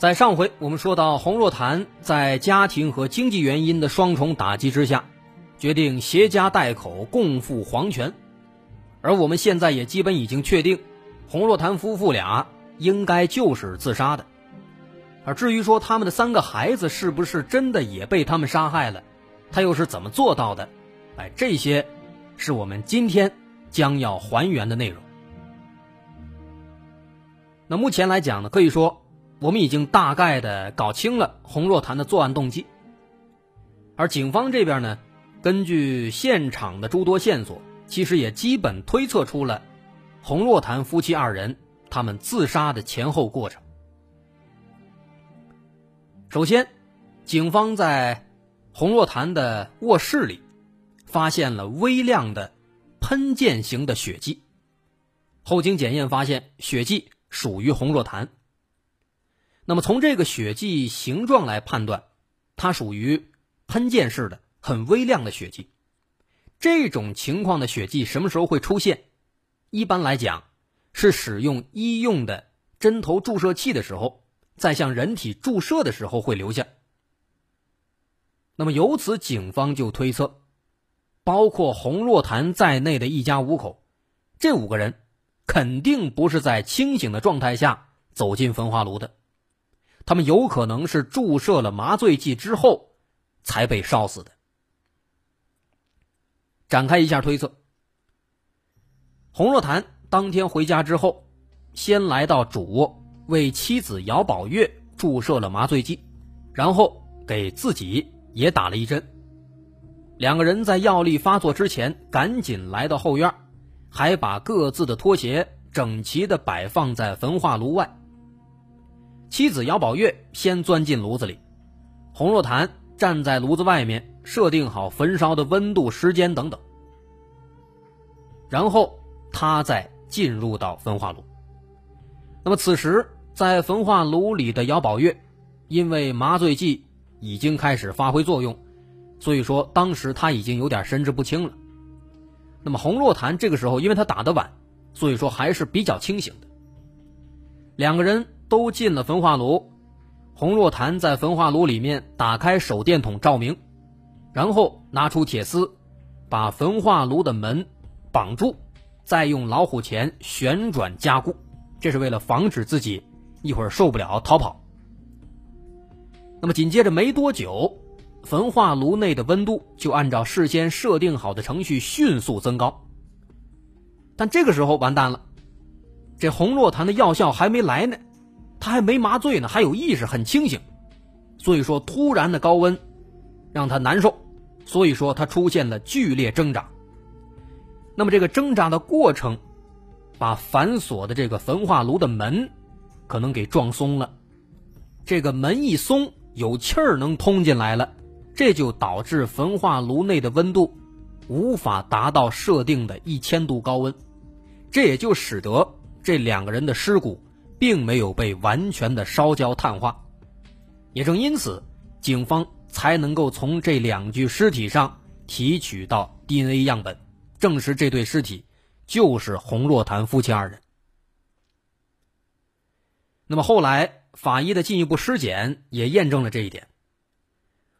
在上回我们说到，洪若潭在家庭和经济原因的双重打击之下，决定携家带口共赴黄泉。而我们现在也基本已经确定，洪若潭夫妇俩应该就是自杀的。而至于说他们的三个孩子是不是真的也被他们杀害了，他又是怎么做到的？哎，这些是我们今天将要还原的内容。那目前来讲呢，可以说。我们已经大概的搞清了洪若潭的作案动机，而警方这边呢，根据现场的诸多线索，其实也基本推测出了洪若潭夫妻二人他们自杀的前后过程。首先，警方在洪若潭的卧室里发现了微量的喷溅型的血迹，后经检验发现，血迹属于洪若潭。那么从这个血迹形状来判断，它属于喷溅式的很微量的血迹。这种情况的血迹什么时候会出现？一般来讲，是使用医用的针头注射器的时候，在向人体注射的时候会留下。那么由此，警方就推测，包括洪若潭在内的一家五口，这五个人肯定不是在清醒的状态下走进焚化炉的。他们有可能是注射了麻醉剂之后才被烧死的。展开一下推测，洪若潭当天回家之后，先来到主卧为妻子姚宝月注射了麻醉剂，然后给自己也打了一针。两个人在药力发作之前，赶紧来到后院，还把各自的拖鞋整齐的摆放在焚化炉外。妻子姚宝月先钻进炉子里，洪若潭站在炉子外面，设定好焚烧的温度、时间等等，然后他再进入到焚化炉。那么此时在焚化炉里的姚宝月，因为麻醉剂已经开始发挥作用，所以说当时他已经有点神志不清了。那么洪若潭这个时候，因为他打的晚，所以说还是比较清醒的。两个人。都进了焚化炉，洪若潭在焚化炉里面打开手电筒照明，然后拿出铁丝，把焚化炉的门绑住，再用老虎钳旋转加固，这是为了防止自己一会儿受不了逃跑。那么紧接着没多久，焚化炉内的温度就按照事先设定好的程序迅速增高。但这个时候完蛋了，这洪若潭的药效还没来呢。他还没麻醉呢，还有意识，很清醒，所以说突然的高温让他难受，所以说他出现了剧烈挣扎。那么这个挣扎的过程，把反锁的这个焚化炉的门可能给撞松了，这个门一松，有气儿能通进来了，这就导致焚化炉内的温度无法达到设定的一千度高温，这也就使得这两个人的尸骨。并没有被完全的烧焦碳化，也正因此，警方才能够从这两具尸体上提取到 DNA 样本，证实这对尸体就是洪若潭夫妻二人。那么后来法医的进一步尸检也验证了这一点，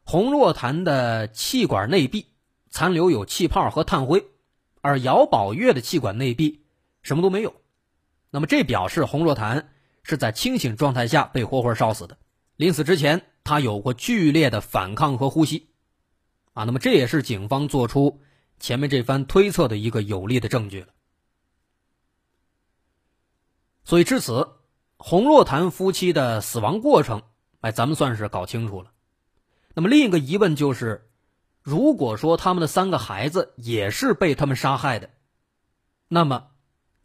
洪若潭的气管内壁残留有气泡和炭灰，而姚宝月的气管内壁什么都没有。那么这表示洪若潭是在清醒状态下被活活烧死的，临死之前他有过剧烈的反抗和呼吸，啊，那么这也是警方做出前面这番推测的一个有力的证据了。所以至此，洪若潭夫妻的死亡过程，哎，咱们算是搞清楚了。那么另一个疑问就是，如果说他们的三个孩子也是被他们杀害的，那么。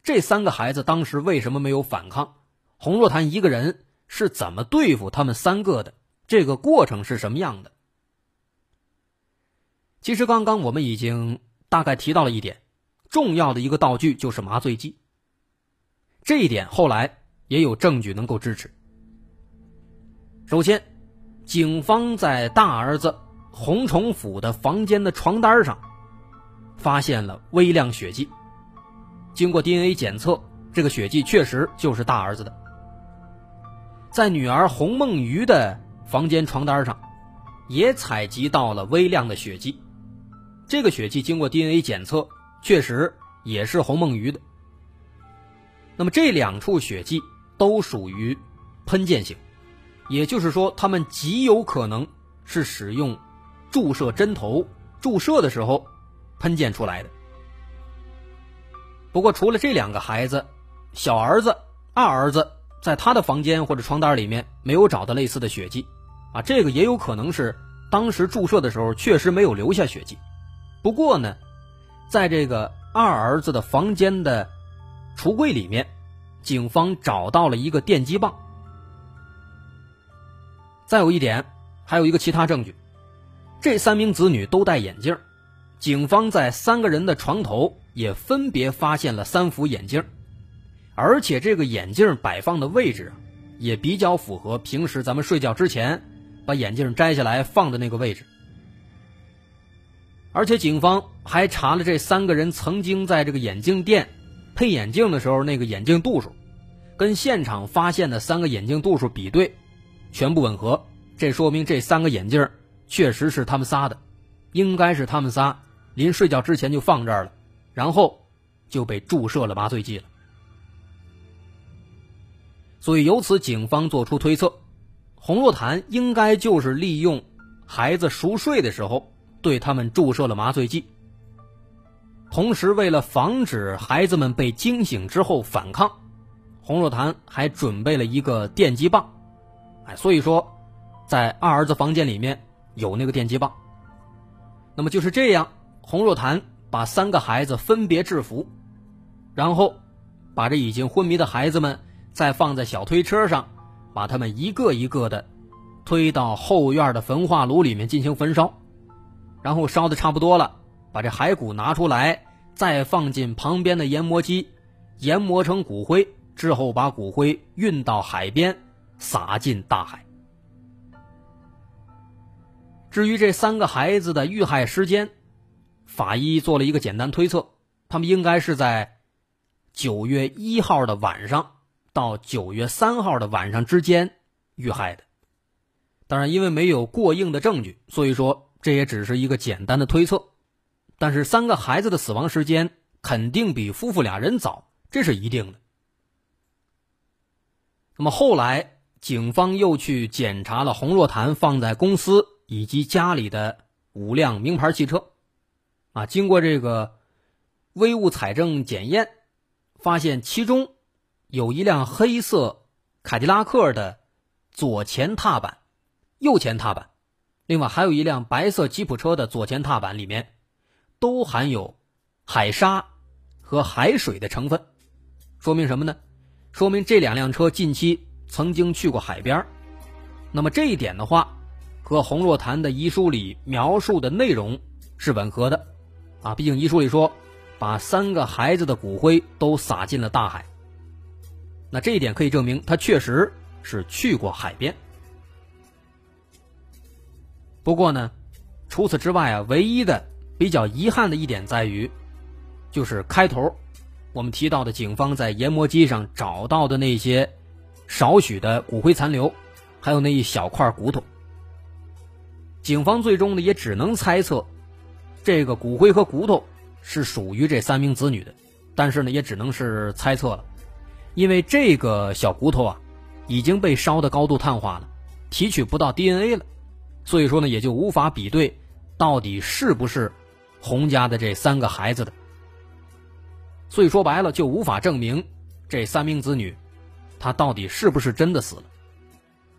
这三个孩子当时为什么没有反抗？洪若潭一个人是怎么对付他们三个的，这个过程是什么样的。其实刚刚我们已经大概提到了一点，重要的一个道具就是麻醉剂。这一点后来也有证据能够支持。首先，警方在大儿子洪崇甫的房间的床单上发现了微量血迹，经过 DNA 检测，这个血迹确实就是大儿子的。在女儿洪梦瑜的房间床单上，也采集到了微量的血迹。这个血迹经过 DNA 检测，确实也是洪梦瑜的。那么这两处血迹都属于喷溅型，也就是说，他们极有可能是使用注射针头注射的时候喷溅出来的。不过，除了这两个孩子，小儿子、二儿子在他的房间或者床单里面没有找到类似的血迹，啊，这个也有可能是当时注射的时候确实没有留下血迹。不过呢，在这个二儿子的房间的橱柜里面，警方找到了一个电击棒。再有一点，还有一个其他证据，这三名子女都戴眼镜，警方在三个人的床头也分别发现了三副眼镜，而且这个眼镜摆放的位置也比较符合平时咱们睡觉之前把眼镜摘下来放的那个位置。而且警方还查了这三个人曾经在这个眼镜店配眼镜的时候那个眼镜度数，跟现场发现的三个眼镜度数比对，全部吻合。这说明这三个眼镜确实是他们仨的，应该是他们仨临睡觉之前就放这儿了，然后就被注射了麻醉剂了。所以由此，警方做出推测，洪若潭应该就是利用孩子熟睡的时候。对他们注射了麻醉剂，同时为了防止孩子们被惊醒之后反抗，洪若潭还准备了一个电击棒，哎，所以说，在二儿子房间里面有那个电击棒。那么就是这样，洪若潭把三个孩子分别制服，然后把这已经昏迷的孩子们再放在小推车上，把他们一个一个的推到后院的焚化炉里面进行焚烧。然后烧的差不多了，把这骸骨拿出来，再放进旁边的研磨机，研磨成骨灰之后，把骨灰运到海边，撒进大海。至于这三个孩子的遇害时间，法医做了一个简单推测，他们应该是在九月一号的晚上到九月三号的晚上之间遇害的。当然，因为没有过硬的证据，所以说。这也只是一个简单的推测，但是三个孩子的死亡时间肯定比夫妇俩人早，这是一定的。那么后来，警方又去检查了洪若潭放在公司以及家里的五辆名牌汽车，啊，经过这个微物采证检验，发现其中有一辆黑色凯迪拉克的左前踏板、右前踏板。另外还有一辆白色吉普车的左前踏板里面，都含有海沙和海水的成分，说明什么呢？说明这两辆车近期曾经去过海边那么这一点的话，和洪若潭的遗书里描述的内容是吻合的，啊，毕竟遗书里说把三个孩子的骨灰都撒进了大海，那这一点可以证明他确实是去过海边。不过呢，除此之外啊，唯一的比较遗憾的一点在于，就是开头我们提到的警方在研磨机上找到的那些少许的骨灰残留，还有那一小块骨头。警方最终呢也只能猜测，这个骨灰和骨头是属于这三名子女的，但是呢也只能是猜测了，因为这个小骨头啊已经被烧的高度碳化了，提取不到 DNA 了。所以说呢，也就无法比对，到底是不是洪家的这三个孩子的。所以说白了，就无法证明这三名子女，他到底是不是真的死了。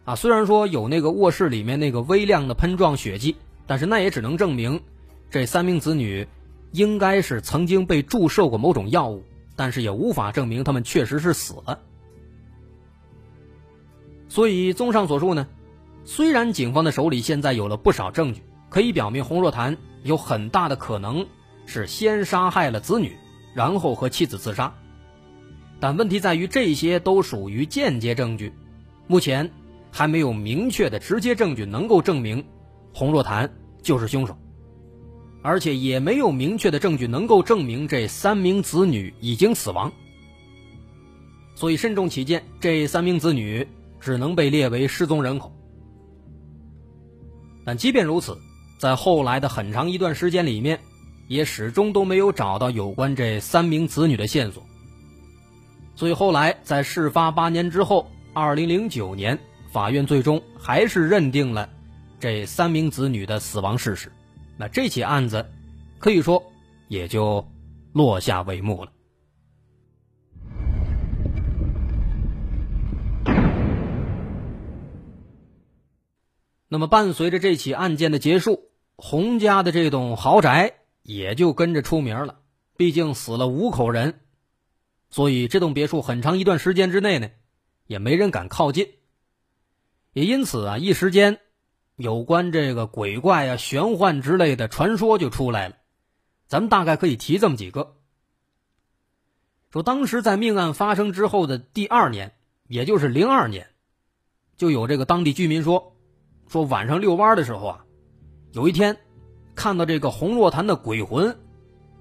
啊，虽然说有那个卧室里面那个微量的喷状血迹，但是那也只能证明这三名子女应该是曾经被注射过某种药物，但是也无法证明他们确实是死了。所以综上所述呢，虽然警方的手里现在有了不少证据，可以表明洪若潭有很大的可能是先杀害了子女，然后和妻子自杀，但问题在于这些都属于间接证据，目前还没有明确的直接证据能够证明洪若潭就是凶手。而且也没有明确的证据能够证明这三名子女已经死亡，所以慎重起见，这三名子女只能被列为失踪人口。但即便如此，在后来的很长一段时间里面，也始终都没有找到有关这三名子女的线索。所以后来在事发八年之后，二零零九年，法院最终还是认定了这三名子女的死亡事实。那这起案子，可以说也就落下帷幕了。那么，伴随着这起案件的结束，洪家的这栋豪宅也就跟着出名了。毕竟死了五口人，所以这栋别墅很长一段时间之内呢，也没人敢靠近。也因此啊，一时间。有关这个鬼怪啊、玄幻之类的传说就出来了，咱们大概可以提这么几个。说当时在命案发生之后的第二年，也就是零二年，就有这个当地居民说，说晚上遛弯的时候啊，有一天看到这个红若潭的鬼魂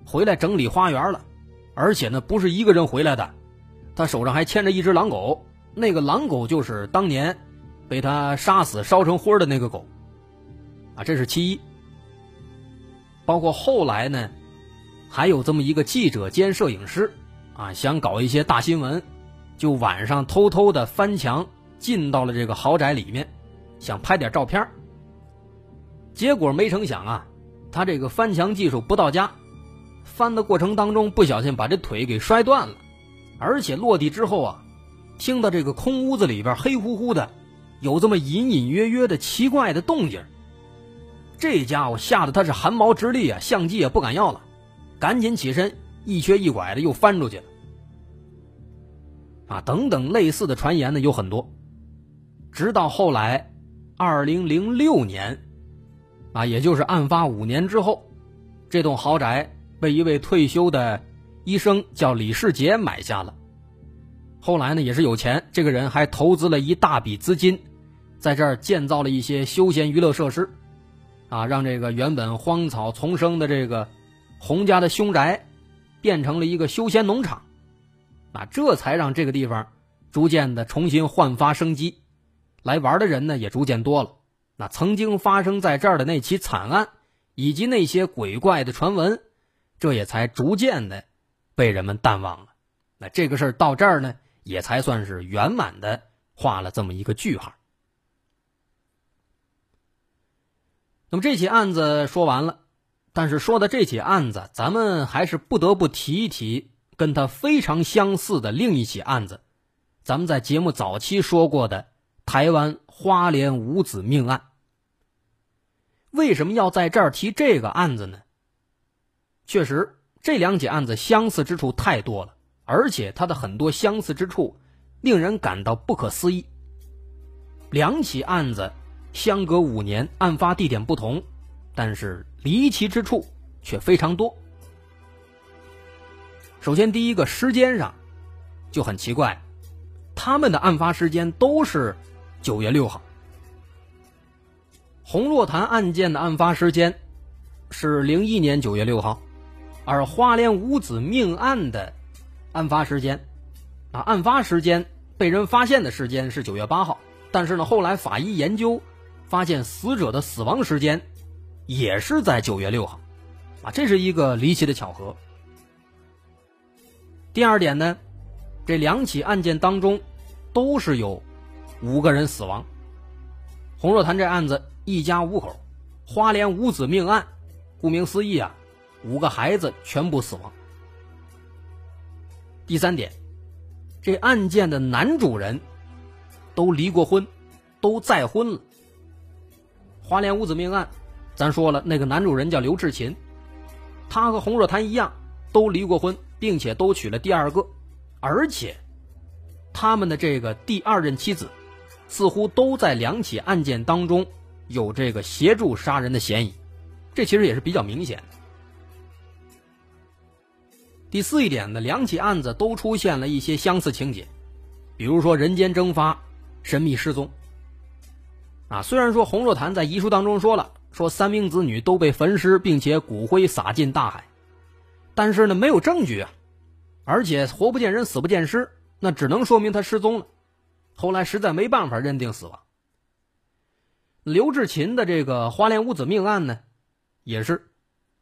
回来整理花园了，而且呢不是一个人回来的，他手上还牵着一只狼狗，那个狼狗就是当年。被他杀死、烧成灰的那个狗，啊，这是其一。包括后来呢，还有这么一个记者兼摄影师，啊，想搞一些大新闻，就晚上偷偷的翻墙进到了这个豪宅里面，想拍点照片。结果没成想啊，他这个翻墙技术不到家，翻的过程当中不小心把这腿给摔断了，而且落地之后啊，听到这个空屋子里边黑乎乎的。有这么隐隐约约的奇怪的动静，这家伙吓得他是汗毛直立啊，相机也不敢要了，赶紧起身，一瘸一拐的又翻出去了。啊，等等类似的传言呢有很多，直到后来，二零零六年，啊，也就是案发五年之后，这栋豪宅被一位退休的医生叫李世杰买下了。后来呢，也是有钱，这个人还投资了一大笔资金，在这儿建造了一些休闲娱乐设施，啊，让这个原本荒草丛生的这个洪家的凶宅，变成了一个休闲农场，啊，这才让这个地方逐渐的重新焕发生机，来玩的人呢也逐渐多了。那曾经发生在这儿的那起惨案，以及那些鬼怪的传闻，这也才逐渐的被人们淡忘了。那这个事儿到这儿呢？也才算是圆满的画了这么一个句号。那么这起案子说完了，但是说的这起案子，咱们还是不得不提一提跟他非常相似的另一起案子，咱们在节目早期说过的台湾花莲五子命案。为什么要在这儿提这个案子呢？确实，这两起案子相似之处太多了。而且它的很多相似之处，令人感到不可思议。两起案子相隔五年，案发地点不同，但是离奇之处却非常多。首先，第一个时间上就很奇怪，他们的案发时间都是九月六号。洪若潭案件的案发时间是零一年九月六号，而花莲五子命案的。案发时间，啊，案发时间被人发现的时间是九月八号，但是呢，后来法医研究发现死者的死亡时间也是在九月六号，啊，这是一个离奇的巧合。第二点呢，这两起案件当中都是有五个人死亡。洪若潭这案子一家五口，花莲五子命案，顾名思义啊，五个孩子全部死亡。第三点，这案件的男主人都离过婚，都再婚了。花莲五子命案，咱说了，那个男主人叫刘志勤，他和洪若潭一样，都离过婚，并且都娶了第二个，而且他们的这个第二任妻子似乎都在两起案件当中有这个协助杀人的嫌疑，这其实也是比较明显的。第四一点呢，两起案子都出现了一些相似情节，比如说人间蒸发、神秘失踪。啊，虽然说洪若潭在遗书当中说了，说三名子女都被焚尸，并且骨灰撒进大海，但是呢，没有证据啊，而且活不见人，死不见尸，那只能说明他失踪了。后来实在没办法认定死亡。刘志勤的这个花莲五子命案呢，也是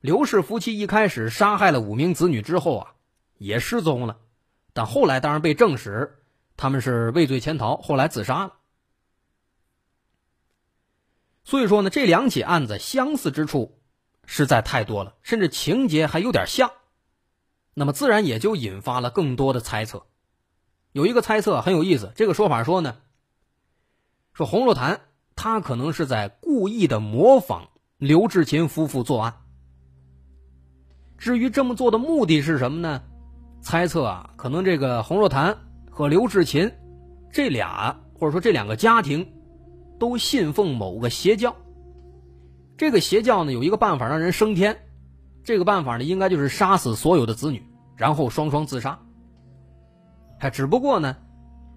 刘氏夫妻一开始杀害了五名子女之后啊，也失踪了，但后来当然被证实他们是畏罪潜逃，后来自杀了。所以说呢，这两起案子相似之处实在太多了，甚至情节还有点像，那么自然也就引发了更多的猜测。有一个猜测很有意思，这个说法说呢，说洪若潭他可能是在故意的模仿刘志勤夫妇作案。至于这么做的目的是什么呢？猜测啊，可能这个洪若潭和刘志勤这俩或者说这两个家庭。都信奉某个邪教，这个邪教呢有一个办法让人升天，这个办法呢应该就是杀死所有的子女，然后双双自杀。还只不过呢，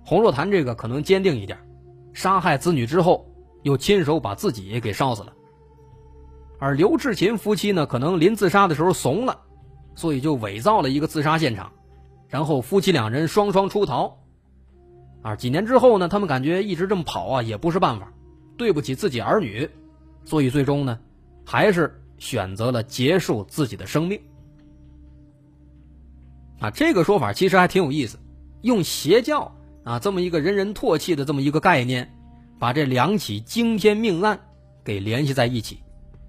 洪若潭这个可能坚定一点，杀害子女之后又亲手把自己给烧死了。而刘志勤夫妻呢，可能临自杀的时候怂了，所以就伪造了一个自杀现场，然后夫妻两人双双出逃。啊，几年之后呢，他们感觉一直这么跑啊也不是办法，对不起自己儿女，所以最终呢，还是选择了结束自己的生命。啊，这个说法其实还挺有意思，用邪教啊这么一个人人唾弃的这么一个概念，把这两起惊天命案给联系在一起，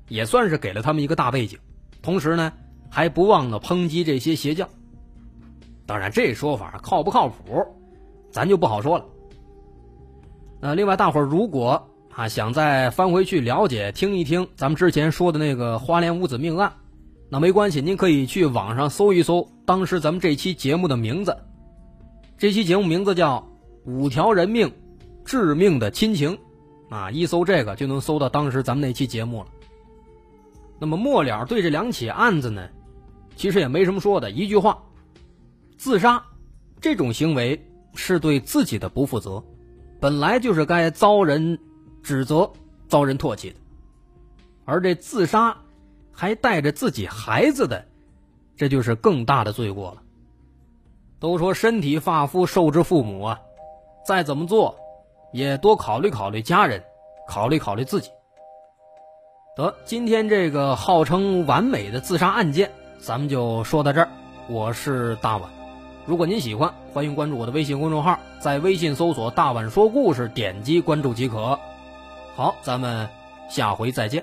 也算是给了他们一个大背景，同时呢，还不忘了抨击这些邪教。当然，这说法靠不靠谱？咱就不好说了。那另外，大伙儿如果啊想再翻回去了解、听一听咱们之前说的那个花莲五子命案，那没关系，您可以去网上搜一搜当时咱们这期节目的名字。这期节目名字叫《五条人命，致命的亲情》，啊，一搜这个就能搜到当时咱们那期节目了。那么末了对这两起案子呢，其实也没什么说的，一句话：自杀这种行为。是对自己的不负责，本来就是该遭人指责、遭人唾弃的。而这自杀还带着自己孩子的，这就是更大的罪过了。都说身体发肤受之父母啊，再怎么做也多考虑考虑家人，考虑考虑自己。得，今天这个号称完美的自杀案件，咱们就说到这儿。我是大碗。如果您喜欢，欢迎关注我的微信公众号，在微信搜索“大碗说故事”，点击关注即可。好，咱们下回再见。